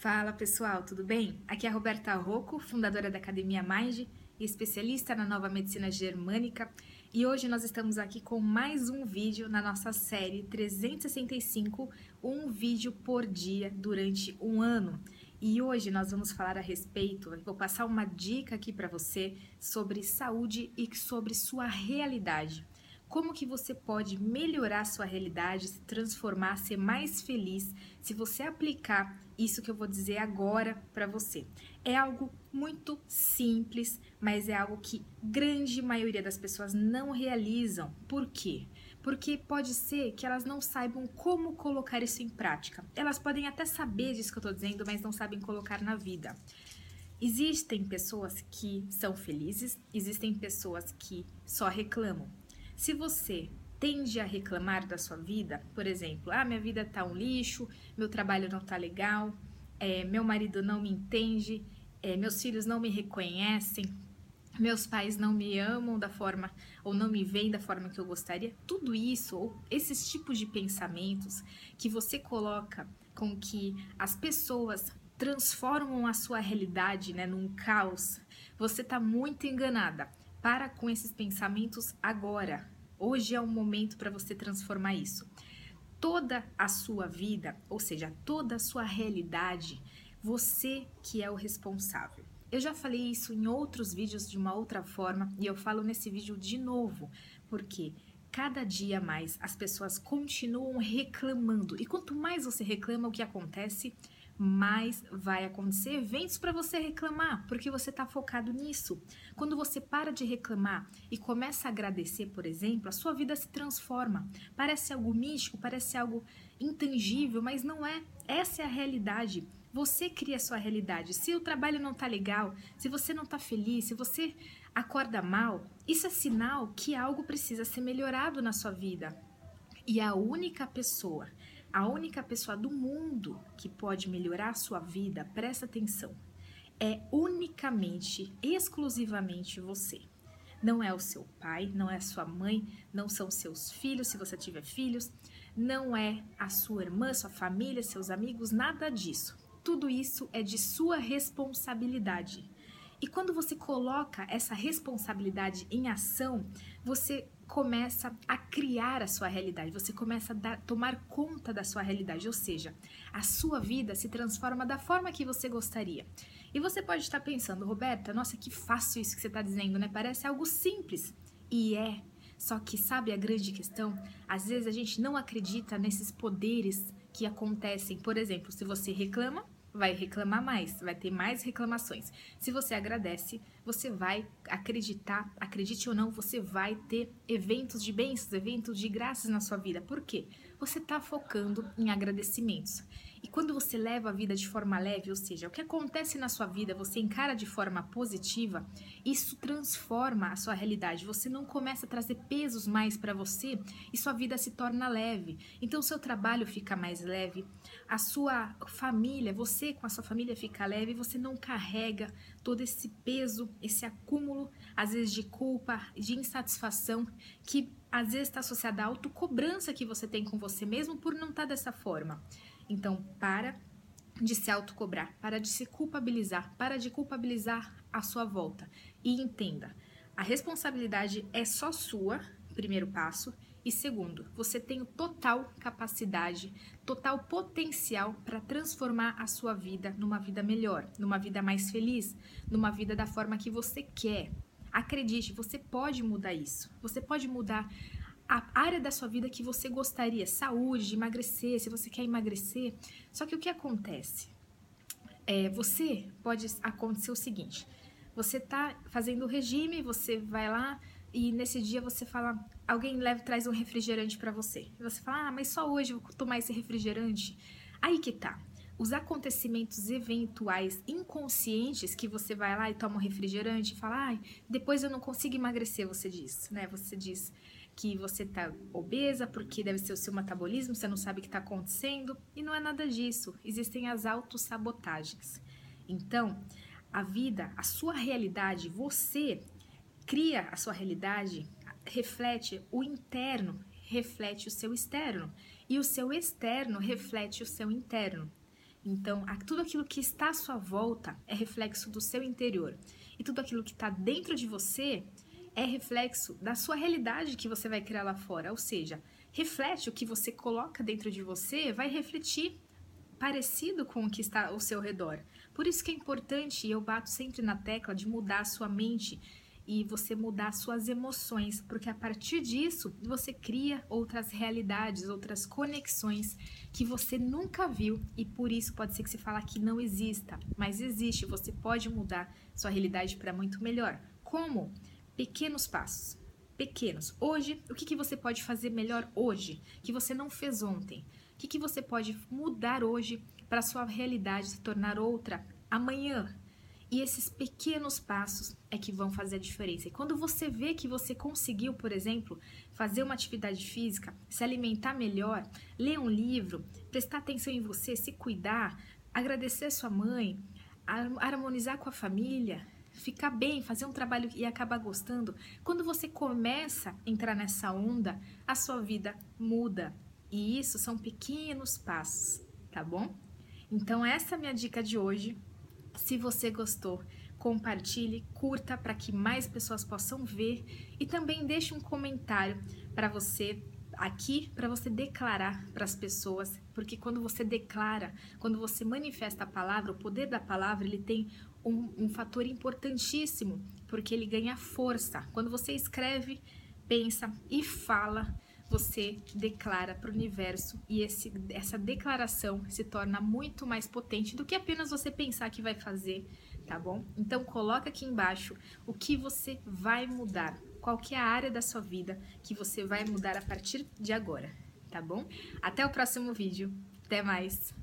Fala pessoal, tudo bem? Aqui é a Roberta Rocco, fundadora da Academia Mind e especialista na nova medicina germânica. E hoje nós estamos aqui com mais um vídeo na nossa série 365, um vídeo por dia durante um ano. E hoje nós vamos falar a respeito, vou passar uma dica aqui para você sobre saúde e sobre sua realidade. Como que você pode melhorar sua realidade, se transformar, ser mais feliz se você aplicar isso que eu vou dizer agora para você. É algo muito simples, mas é algo que grande maioria das pessoas não realizam. Por quê? Porque pode ser que elas não saibam como colocar isso em prática. Elas podem até saber disso que eu estou dizendo, mas não sabem colocar na vida. Existem pessoas que são felizes, existem pessoas que só reclamam. Se você tende a reclamar da sua vida, por exemplo, ah, minha vida tá um lixo, meu trabalho não tá legal, é, meu marido não me entende, é, meus filhos não me reconhecem, meus pais não me amam da forma ou não me veem da forma que eu gostaria, tudo isso, ou esses tipos de pensamentos que você coloca com que as pessoas transformam a sua realidade né, num caos, você está muito enganada. Para com esses pensamentos agora. Hoje é o momento para você transformar isso. Toda a sua vida, ou seja, toda a sua realidade, você que é o responsável. Eu já falei isso em outros vídeos de uma outra forma e eu falo nesse vídeo de novo, porque cada dia mais as pessoas continuam reclamando. E quanto mais você reclama, o que acontece? Mais vai acontecer eventos para você reclamar, porque você está focado nisso. Quando você para de reclamar e começa a agradecer, por exemplo, a sua vida se transforma. Parece algo místico, parece algo intangível, mas não é. Essa é a realidade. Você cria a sua realidade. Se o trabalho não tá legal, se você não tá feliz, se você acorda mal, isso é sinal que algo precisa ser melhorado na sua vida. E a única pessoa a única pessoa do mundo que pode melhorar sua vida, presta atenção, é unicamente, exclusivamente você. Não é o seu pai, não é a sua mãe, não são seus filhos, se você tiver filhos, não é a sua irmã, sua família, seus amigos, nada disso. Tudo isso é de sua responsabilidade. E quando você coloca essa responsabilidade em ação, você começa a criar a sua realidade, você começa a dar, tomar conta da sua realidade, ou seja, a sua vida se transforma da forma que você gostaria. E você pode estar pensando, Roberta, nossa, que fácil isso que você está dizendo, né? Parece algo simples. E é. Só que sabe a grande questão? Às vezes a gente não acredita nesses poderes que acontecem. Por exemplo, se você reclama, vai reclamar mais, vai ter mais reclamações. Se você agradece, você vai acreditar, acredite ou não, você vai ter eventos de bênçãos, eventos de graças na sua vida. Por quê? Você está focando em agradecimentos. E quando você leva a vida de forma leve, ou seja, o que acontece na sua vida, você encara de forma positiva, isso transforma a sua realidade. Você não começa a trazer pesos mais para você e sua vida se torna leve. Então, seu trabalho fica mais leve, a sua família, você com a sua família fica leve, você não carrega todo esse peso, esse acúmulo, às vezes de culpa, de insatisfação, que às vezes está associada à autocobrança que você tem com você mesmo por não estar tá dessa forma. Então, para de se autocobrar, para de se culpabilizar, para de culpabilizar a sua volta. E entenda, a responsabilidade é só sua, primeiro passo, e segundo, você tem total capacidade, total potencial para transformar a sua vida numa vida melhor, numa vida mais feliz, numa vida da forma que você quer. Acredite, você pode mudar isso. Você pode mudar a área da sua vida que você gostaria, saúde, emagrecer, se você quer emagrecer. Só que o que acontece? É, você pode acontecer o seguinte: você tá fazendo o regime, você vai lá e nesse dia você fala, alguém leva traz um refrigerante para você. E você fala: "Ah, mas só hoje eu vou tomar esse refrigerante". Aí que tá. Os acontecimentos eventuais inconscientes que você vai lá e toma um refrigerante e fala: "Ai, depois eu não consigo emagrecer", você diz, né? Você diz: que você tá obesa porque deve ser o seu metabolismo, você não sabe o que está acontecendo e não é nada disso. Existem as autossabotagens. Então, a vida, a sua realidade, você cria a sua realidade, reflete o interno, reflete o seu externo e o seu externo reflete o seu interno. Então, tudo aquilo que está à sua volta é reflexo do seu interior. E tudo aquilo que está dentro de você é reflexo da sua realidade que você vai criar lá fora. Ou seja, reflete o que você coloca dentro de você, vai refletir parecido com o que está ao seu redor. Por isso que é importante, e eu bato sempre na tecla de mudar a sua mente e você mudar suas emoções, porque a partir disso você cria outras realidades, outras conexões que você nunca viu e por isso pode ser que você fala que não exista, mas existe, você pode mudar sua realidade para muito melhor. Como? Pequenos passos. Pequenos. Hoje, o que, que você pode fazer melhor hoje que você não fez ontem? O que, que você pode mudar hoje para sua realidade se tornar outra amanhã? E esses pequenos passos é que vão fazer a diferença. E quando você vê que você conseguiu, por exemplo, fazer uma atividade física, se alimentar melhor, ler um livro, prestar atenção em você, se cuidar, agradecer a sua mãe, harmonizar com a família, ficar bem, fazer um trabalho e acabar gostando, quando você começa a entrar nessa onda, a sua vida muda. E isso são pequenos passos, tá bom? Então essa é a minha dica de hoje. Se você gostou, compartilhe, curta para que mais pessoas possam ver e também deixe um comentário para você aqui para você declarar para as pessoas, porque quando você declara, quando você manifesta a palavra, o poder da palavra, ele tem um, um fator importantíssimo, porque ele ganha força. Quando você escreve, pensa e fala, você declara para o universo e esse, essa declaração se torna muito mais potente do que apenas você pensar que vai fazer, tá bom? Então coloca aqui embaixo o que você vai mudar, qual é a área da sua vida que você vai mudar a partir de agora, tá bom? Até o próximo vídeo, até mais!